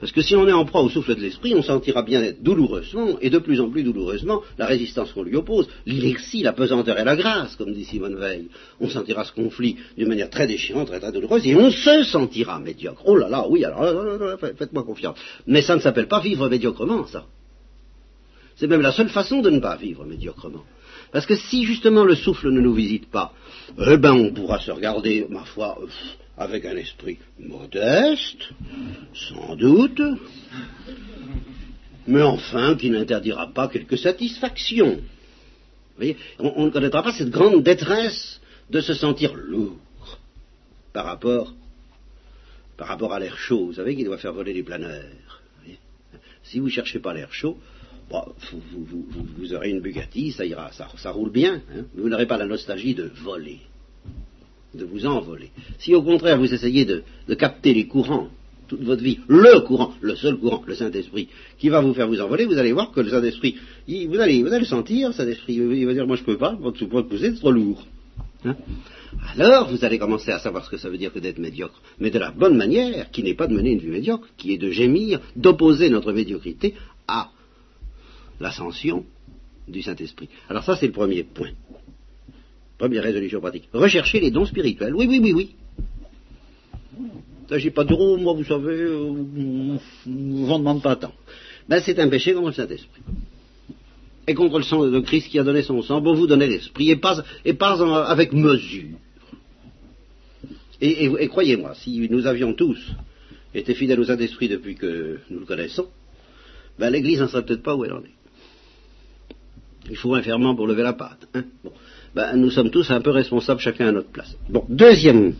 Parce que si on est en proie au souffle de l'esprit, on sentira bien être douloureusement, et de plus en plus douloureusement, la résistance qu'on lui oppose, l'inertie, la pesanteur et la grâce, comme dit Simone Veil. On sentira ce conflit d'une manière très déchirante, très, très douloureuse, et on se sentira médiocre. Oh là là, oui, alors faites-moi confiance. Mais ça ne s'appelle pas vivre médiocrement, ça. C'est même la seule façon de ne pas vivre médiocrement. Parce que si justement le souffle ne nous visite pas, eh ben on pourra se regarder, ma foi, avec un esprit modeste, sans doute, mais enfin qui n'interdira pas quelques satisfactions. Vous voyez, on, ne connaîtra pas cette grande détresse de se sentir lourd par rapport, par rapport à l'air chaud. Vous savez qu'il doit faire voler les planeurs. si vous ne cherchez pas l'air chaud, vous, aurez une Bugatti, ça ira, ça, roule bien. Hein. vous n'aurez pas la nostalgie de voler de vous envoler. Si au contraire vous essayez de, capter les courants toute votre vie, le courant, le seul courant, le Saint-Esprit, qui va vous faire vous envoler, vous allez voir que le Saint-Esprit, vous allez, vous allez sentir, le Saint-Esprit, il va dire, moi je peux pas, votre support pousser, c'est trop lourd. Hein Alors, vous allez commencer à savoir ce que ça veut dire que d'être médiocre, mais de la bonne manière, qui n'est pas de mener une vie médiocre, qui est de gémir, d'opposer notre médiocrité à l'ascension du Saint-Esprit. Alors ça, c'est le premier point. Première résolution pratique. Rechercher les dons spirituels. Oui, oui, oui, oui. Là, j'ai pas oh, moi, vous savez, euh, on ne demande pas tant. Ben, c'est un péché contre le Saint-Esprit. Et contre le sang de Christ qui a donné son sang, bon, vous donnez l'Esprit, et pas, et avec mesure. Et, croyez-moi, si nous avions tous été fidèles au Saint-Esprit depuis que nous le connaissons, ben, l'Église n'en serait peut-être pas où elle en est. Il faut un ferment pour lever la pâte. Hein. Ben, nous sommes tous un peu responsables chacun à notre place. Bon, deuxièmement,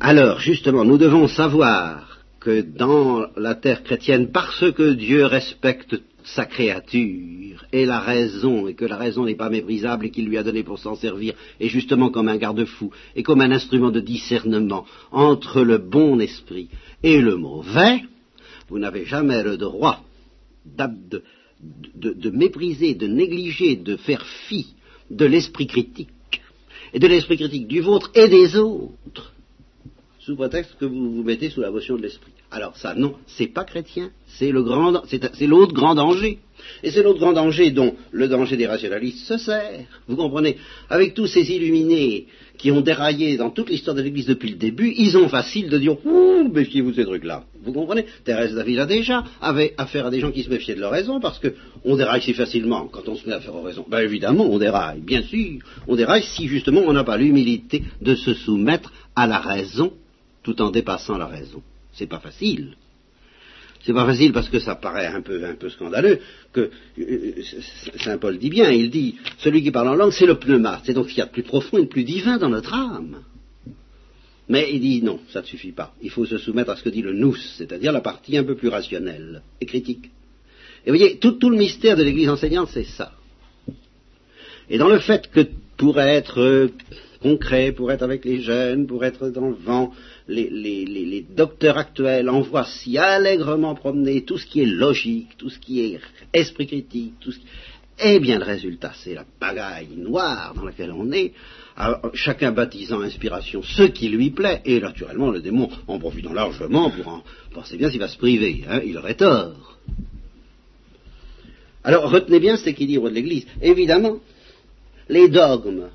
alors, justement, nous devons savoir que dans la terre chrétienne, parce que Dieu respecte sa créature et la raison, et que la raison n'est pas méprisable et qu'il lui a donné pour s'en servir, et justement comme un garde-fou, et comme un instrument de discernement entre le bon esprit et le mauvais, vous n'avez jamais le droit de, de, mépriser, de négliger, de faire fi de l'esprit critique, et de l'esprit critique du vôtre et des autres, sous prétexte que vous vous mettez sous la motion de l'esprit. Alors ça, non, c'est pas chrétien, c'est le grand, c'est l'autre grand danger. Et c'est l'autre grand danger dont le danger des rationalistes se sert. Vous comprenez? Avec tous ces illuminés qui ont déraillé dans toute l'histoire de l'Église depuis le début, ils ont facile de dire Ouh, méfiez-vous de ces trucs-là. Vous comprenez? Thérèse d'Avila déjà avait affaire à des gens qui se méfiaient de leur raison parce qu'on déraille si facilement quand on se met à faire aux raisons. Ben évidemment, on déraille, bien sûr. On déraille si justement on n'a pas l'humilité de se soumettre à la raison tout en dépassant la raison. C'est pas facile. C'est pas facile parce que ça paraît un peu, un peu scandaleux que euh, Saint Paul dit bien, il dit celui qui parle en langue, c'est le pneuma, c'est donc ce qu'il y a de plus profond et de plus divin dans notre âme. Mais il dit non, ça ne suffit pas. Il faut se soumettre à ce que dit le nous, c'est-à-dire la partie un peu plus rationnelle et critique. Et vous voyez, tout, tout le mystère de l'Église enseignante, c'est ça. Et dans le fait que pour être concret, pour être avec les jeunes, pour être dans le vent, les, docteurs actuels envoient si allègrement promener tout ce qui est logique, tout ce qui est esprit critique, tout. Eh bien, le résultat, c'est la bagaille noire dans laquelle on est, chacun baptisant inspiration ce qui lui plaît, et naturellement, le démon en profitant largement pour en penser bien s'il va se priver, hein, il aurait tort. Alors, retenez bien cet équilibre de l'Église. Évidemment, les dogmes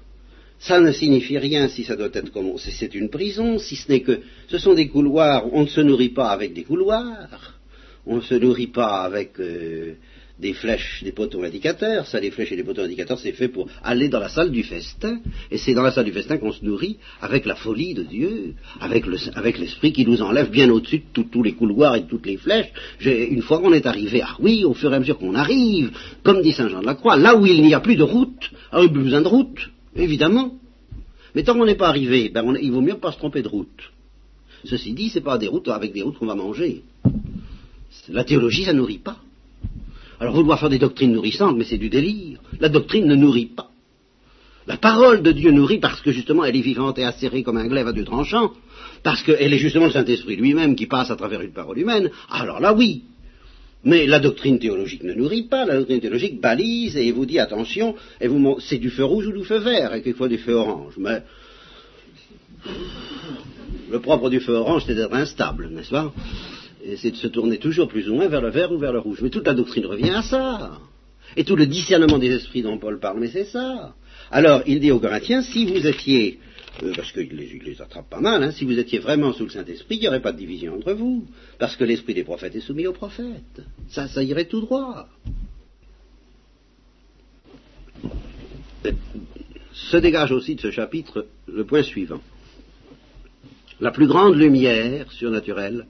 ça ne signifie rien si ça doit être comme c'est une prison, si ce n'est que ce sont des couloirs, on ne se nourrit pas avec des couloirs, on ne se nourrit pas avec euh, des flèches, des poteaux indicateurs, ça les flèches et les poteaux indicateurs c'est fait pour aller dans la salle du festin, et c'est dans la salle du festin qu'on se nourrit avec la folie de Dieu, avec, l'esprit qui nous enlève bien au-dessus de tous les couloirs et de toutes les flèches. Une fois qu'on est arrivé, ah oui, au fur et à mesure qu'on arrive, comme dit Saint Jean de la Croix, là où il n'y a plus de route, alors il n'y a plus besoin de route, Évidemment. Mais tant qu'on n'est pas arrivé, ben il vaut mieux pas se tromper de route. Ceci dit, ce n'est pas des routes avec des routes qu'on va manger. La théologie, ça ne nourrit pas. Alors vouloir faire des doctrines nourrissantes, mais c'est du délire. La doctrine ne nourrit pas. La parole de Dieu nourrit parce que justement elle est vivante et acérée comme un glaive à deux tranchants, parce qu'elle est justement le Saint-Esprit lui-même qui passe à travers une parole humaine. Alors là oui, mais la doctrine théologique ne nourrit pas, la doctrine théologique balise et vous dit attention, et vous c'est du feu rouge ou du feu vert, et quelquefois du feu orange. Mais le propre du feu orange, c'est d'être instable, n'est-ce pas? Et c'est de se tourner toujours plus ou moins vers le vert ou vers le rouge. Mais toute la doctrine revient à ça. Et tout le discernement des esprits dont Paul parle, mais c'est ça. Alors, il dit aux Corinthiens, si vous étiez euh, parce qu'il les, attrape pas mal, hein. si vous étiez vraiment sous le Saint-Esprit, il n'y aurait pas de division entre vous, parce que l'esprit des prophètes est soumis aux prophètes. Ça, ça irait tout droit. Se dégage aussi de ce chapitre le point suivant. La plus grande lumière surnaturelle,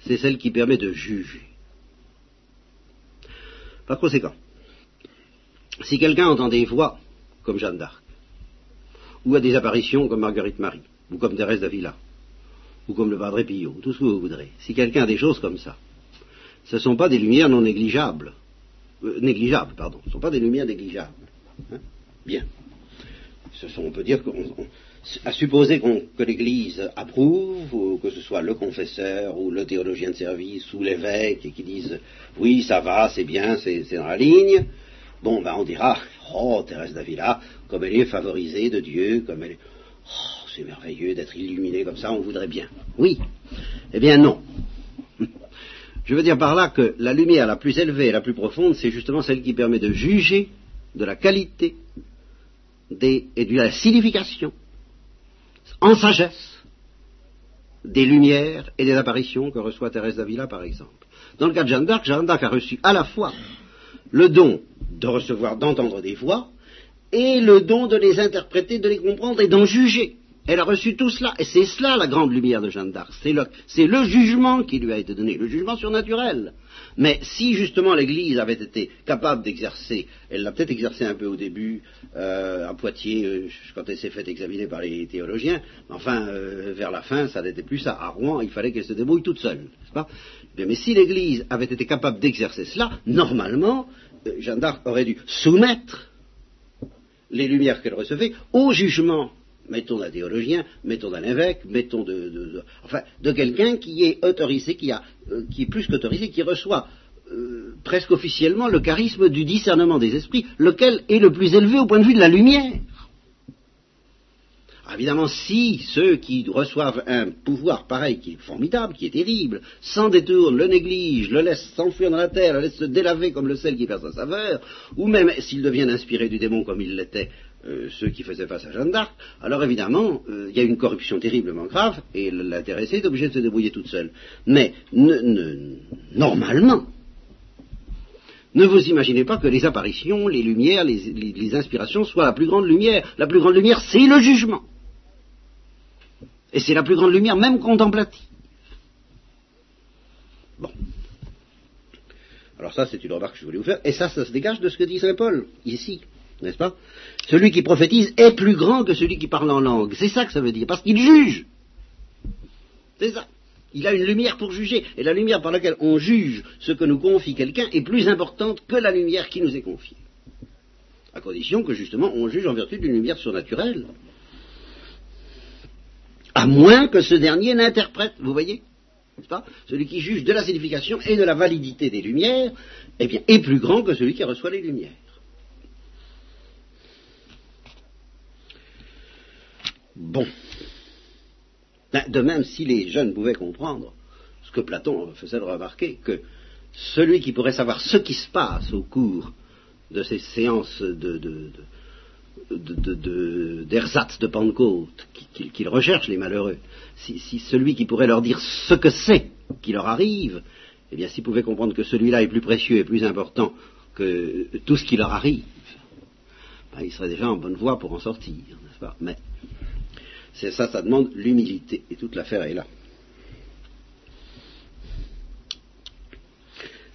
c'est celle qui permet de juger. Par conséquent, si quelqu'un entend des voix comme Jeanne d'Arc, ou à des apparitions comme Marguerite Marie, ou comme Thérèse d'Avila, ou comme le Padre Pio, tout ce que vous voudrez. Si quelqu'un a des choses comme ça, ce ne sont pas des lumières non négligeables. Euh, négligeables, pardon. Ce ne sont pas des lumières négligeables. Hein? Bien. Ce sont, on peut dire que à supposer que l'Église approuve, ou que ce soit le confesseur ou le théologien de service ou l'évêque, et qui disent oui, ça va, c'est bien, c'est dans la ligne, bon, ben on dira, oh, Thérèse d'Avila, comme elle est favorisée de Dieu, comme elle. Oh, c'est merveilleux d'être illuminée comme ça, on voudrait bien. Oui. Eh bien non. Je veux dire par là que la lumière la plus élevée et la plus profonde, c'est justement celle qui permet de juger de la qualité et de la signification en sagesse des lumières et des apparitions que reçoit Thérèse d'Avila, par exemple. Dans le cas de Jeanne d'Arc, Jeanne d'Arc a reçu à la fois le don de recevoir, d'entendre des voix, et le don de les interpréter, de les comprendre et d'en juger. Elle a reçu tout cela, et c'est cela la grande lumière de Jeanne d'Arc. C'est le, jugement qui lui a été donné, le jugement surnaturel. Mais si justement l'Église avait été capable d'exercer, elle l'a peut-être exercé un peu au début euh, à Poitiers, euh, quand elle s'est faite examiner par les théologiens, enfin euh, vers la fin, ça n'était plus ça. À Rouen, il fallait qu'elle se débrouille toute seule, pas? Mais si l'Église avait été capable d'exercer cela, normalement, Jeanne d'Arc aurait dû soumettre les lumières qu'elle recevait au jugement mettons d'un théologien, mettons d'un évêque, mettons de, enfin, de quelqu'un qui est autorisé, qui, a, euh, qui est plus qu'autorisé, qui reçoit euh, presque officiellement le charisme du discernement des esprits, lequel est le plus élevé au point de vue de la lumière. Évidemment, si ceux qui reçoivent un pouvoir pareil, qui est formidable, qui est terrible, s'en détournent, le négligent, le laissent s'enfuir dans la terre, le laissent se délaver comme le sel qui perd sa saveur, ou même s'ils deviennent inspirés du démon comme il l'était euh, ceux qui faisaient face à Jeanne d'Arc, alors évidemment, euh, il y a une corruption terriblement grave, et l'intéressé est obligé de se débrouiller toute seule. Mais, normalement, ne vous imaginez pas que les apparitions, les lumières, les, inspirations soient la plus grande lumière. La plus grande lumière, c'est le jugement. Et c'est la plus grande lumière, même contemplative. Bon. Alors ça, c'est une remarque que je voulais vous faire. Et ça, ça se dégage de ce que dit Saint Paul, ici n'est-ce pas? Celui qui prophétise est plus grand que celui qui parle en langue. C'est ça que ça veut dire, parce qu'il juge. C'est ça. Il a une lumière pour juger, et la lumière par laquelle on juge ce que nous confie quelqu'un est plus importante que la lumière qui nous est confiée. À condition que justement on juge en vertu d'une lumière surnaturelle. À moins que ce dernier n'interprète, vous voyez pas? Celui qui juge de la signification et de la validité des lumières, eh bien, est plus grand que celui qui reçoit les lumières. Bon. Ben, de même, si les jeunes pouvaient comprendre ce que Platon faisait remarquer, que celui qui pourrait savoir ce qui se passe au cours de ces séances de, d'ersatz de, Pentecôte, qu'ils recherchent les malheureux, si, celui qui pourrait leur dire ce que c'est qui leur arrive, eh bien s'ils pouvaient comprendre que celui-là est plus précieux et plus important que tout ce qui leur arrive, ben, ils seraient déjà en bonne voie pour en sortir, n'est-ce pas? Mais c'est ça, ça demande l'humilité. Et toute l'affaire est là.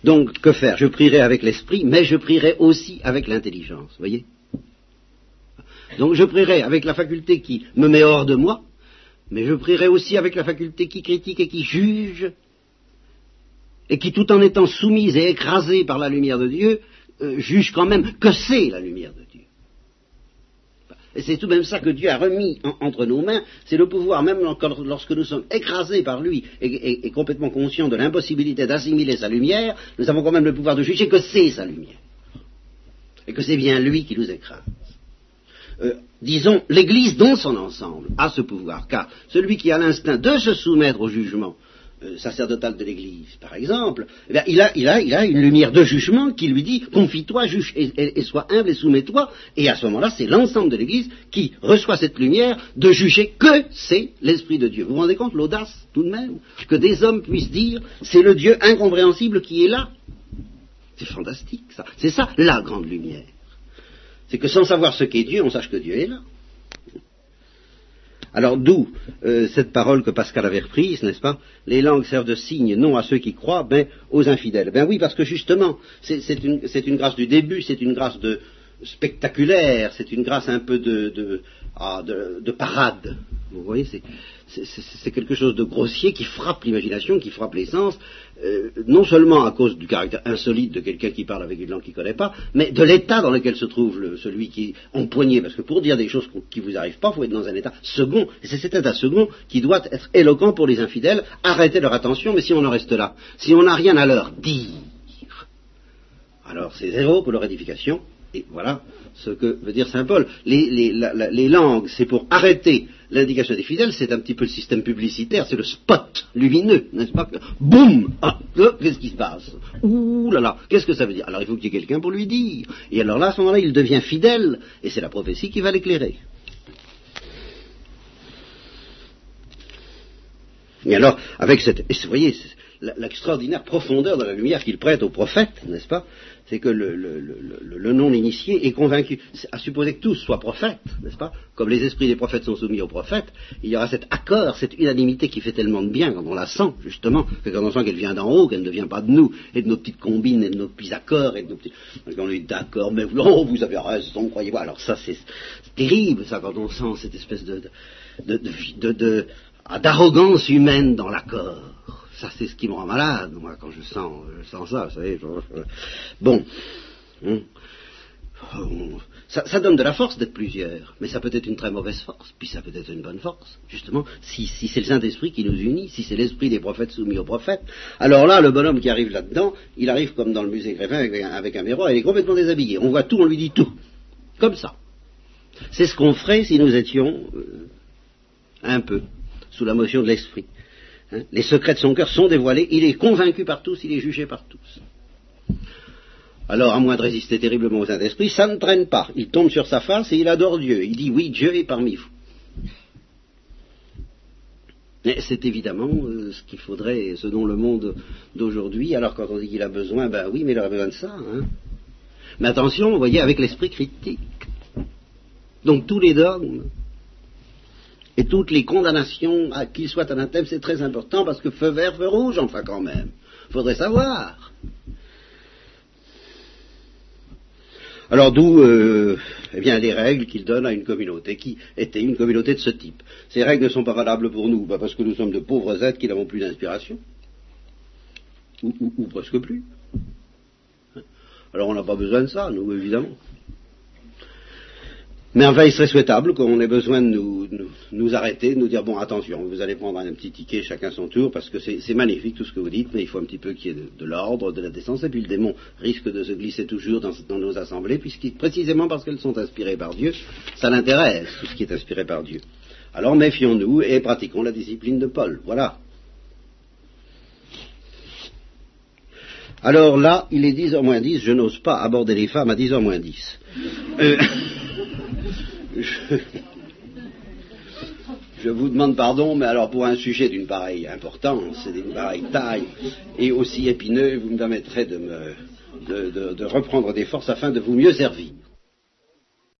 Donc, que faire? Je prierai avec l'esprit, mais je prierai aussi avec l'intelligence. Voyez? Donc, je prierai avec la faculté qui me met hors de moi, mais je prierai aussi avec la faculté qui critique et qui juge, et qui, tout en étant soumise et écrasée par la lumière de Dieu, euh, juge quand même que c'est la lumière de Dieu. Et c'est tout de même ça que Dieu a remis entre nos mains, c'est le pouvoir, même lorsque nous sommes écrasés par lui et, complètement conscients de l'impossibilité d'assimiler sa lumière, nous avons quand même le pouvoir de juger que c'est sa lumière. Et que c'est bien lui qui nous écrase. Euh, disons, l'Église dans son ensemble a ce pouvoir, car celui qui a l'instinct de se soumettre au jugement euh, sacerdotal de l'Église, par exemple, eh il, a, une lumière de jugement qui lui dit confie-toi, juge et, sois humble et soumets-toi. Et à ce moment-là, c'est l'ensemble de l'Église qui reçoit cette lumière de juger que c'est l'Esprit de Dieu. Vous vous rendez compte l'audace, tout de même, que des hommes puissent dire c'est le Dieu incompréhensible qui est là? C'est fantastique, ça. C'est ça la grande lumière. C'est que sans savoir ce qu'est Dieu, on sache que Dieu est là. Alors d'où euh, cette parole que Pascal avait reprise, n'est-ce pas? Les langues servent de signe non à ceux qui croient, mais aux infidèles. Ben oui, parce que justement, c'est une, grâce du début, c'est une grâce de spectaculaire, c'est une grâce un peu de, de, ah, de, parade. Vous voyez, c'est quelque chose de grossier qui frappe l'imagination, qui frappe les sens, euh, non seulement à cause du caractère insolite de quelqu'un qui parle avec une langue qu'il ne connaît pas, mais de l'état dans lequel se trouve celui qui est empoigné. Parce que pour dire des choses qui vous arrivent pas, il faut être dans un état second. Et c'est cet état second qui doit être éloquent pour les infidèles, arrêter leur attention, mais si on en reste là, si on n'a rien à leur dire, alors c'est zéro pour leur édification, et voilà ce que veut dire Saint Paul. Les, langues, c'est pour arrêter l'indication des fidèles, c'est un petit peu le système publicitaire, c'est le spot lumineux, n'est-ce pas? Boum ah, euh, Qu'est-ce qui se passe? Ouh là là, qu'est-ce que ça veut dire? Alors il faut qu'il y ait quelqu'un pour lui dire. Et alors là, à ce moment-là, il devient fidèle, et c'est la prophétie qui va l'éclairer. Et alors, avec cette... Et vous voyez, l'extraordinaire profondeur de la lumière qu'il prête aux prophètes, n'est-ce pas C'est que le, non-initié est convaincu, à supposer que tous soient prophètes, n'est-ce pas Comme les esprits des prophètes sont soumis aux prophètes, il y aura cet accord, cette unanimité qui fait tellement de bien quand on la sent, justement, que quand on sent qu'elle vient d'en haut, qu'elle ne vient pas de nous, et de nos petites combines, et de nos petits accords, et de nos petits... Quand on est d'accord, mais non, vous avez raison, croyez-moi. Alors ça, c'est terrible, ça, quand on sent cette espèce de, de d'arrogance humaine dans l'accord. Ça, c'est ce qui me rend malade, moi, quand je sens, ça, vous savez. Bon. Hein. Ça, donne de la force d'être plusieurs, mais ça peut être une très mauvaise force, puis ça peut être une bonne force, justement, si, c'est le Saint-Esprit qui nous unit, si c'est l'esprit des prophètes soumis aux prophètes. Alors là, le bonhomme qui arrive là-dedans, il arrive comme dans le musée Grévin avec, un miroir, il est complètement déshabillé. On voit tout, on lui dit tout. Comme ça. C'est ce qu'on ferait si nous étions euh, un peu sous la motion de l'esprit. Hein, les secrets de son cœur sont dévoilés, il est convaincu par tous, il est jugé par tous. Alors, à moins de résister terriblement aux Saint-Esprit, ça ne traîne pas. Il tombe sur sa face et il adore Dieu. Il dit oui, Dieu est parmi vous. Mais c'est évidemment euh, ce qu'il faudrait, ce dont le monde d'aujourd'hui, alors quand on dit qu'il a besoin, ben oui, mais il a besoin de ça. Hein. Mais attention, vous voyez, avec l'esprit critique. Donc tous les dogmes, et toutes les condamnations, à qu'ils soient anathèmes, c'est très important parce que feu vert, feu rouge, enfin quand même. Faudrait savoir. Alors d'où euh, eh bien, les règles qu'il donne à une communauté qui était une communauté de ce type. Ces règles ne sont pas valables pour nous, parce que nous sommes de pauvres êtres qui n'avons plus d'inspiration, ou presque plus. Alors on n'a pas besoin de ça, nous, évidemment. Mais enfin, il serait souhaitable qu'on ait besoin de nous, arrêter, de nous dire, bon, attention, vous allez prendre un petit ticket chacun son tour, parce que c'est magnifique tout ce que vous dites, mais il faut un petit peu qu'il y ait de, l'ordre, de la décence, et puis le démon risque de se glisser toujours dans, nos assemblées, puisque précisément parce qu'elles sont inspirées par Dieu, ça l'intéresse, tout ce qui est inspiré par Dieu. Alors méfions-nous et pratiquons la discipline de Paul. Voilà. Alors là, il est 10h moins 10, je n'ose pas aborder les femmes à 10h moins 10. Euh, je, vous demande pardon, mais alors pour un sujet d'une pareille importance et d'une pareille taille et aussi épineux, vous me permettrez de, reprendre des forces afin de vous mieux servir.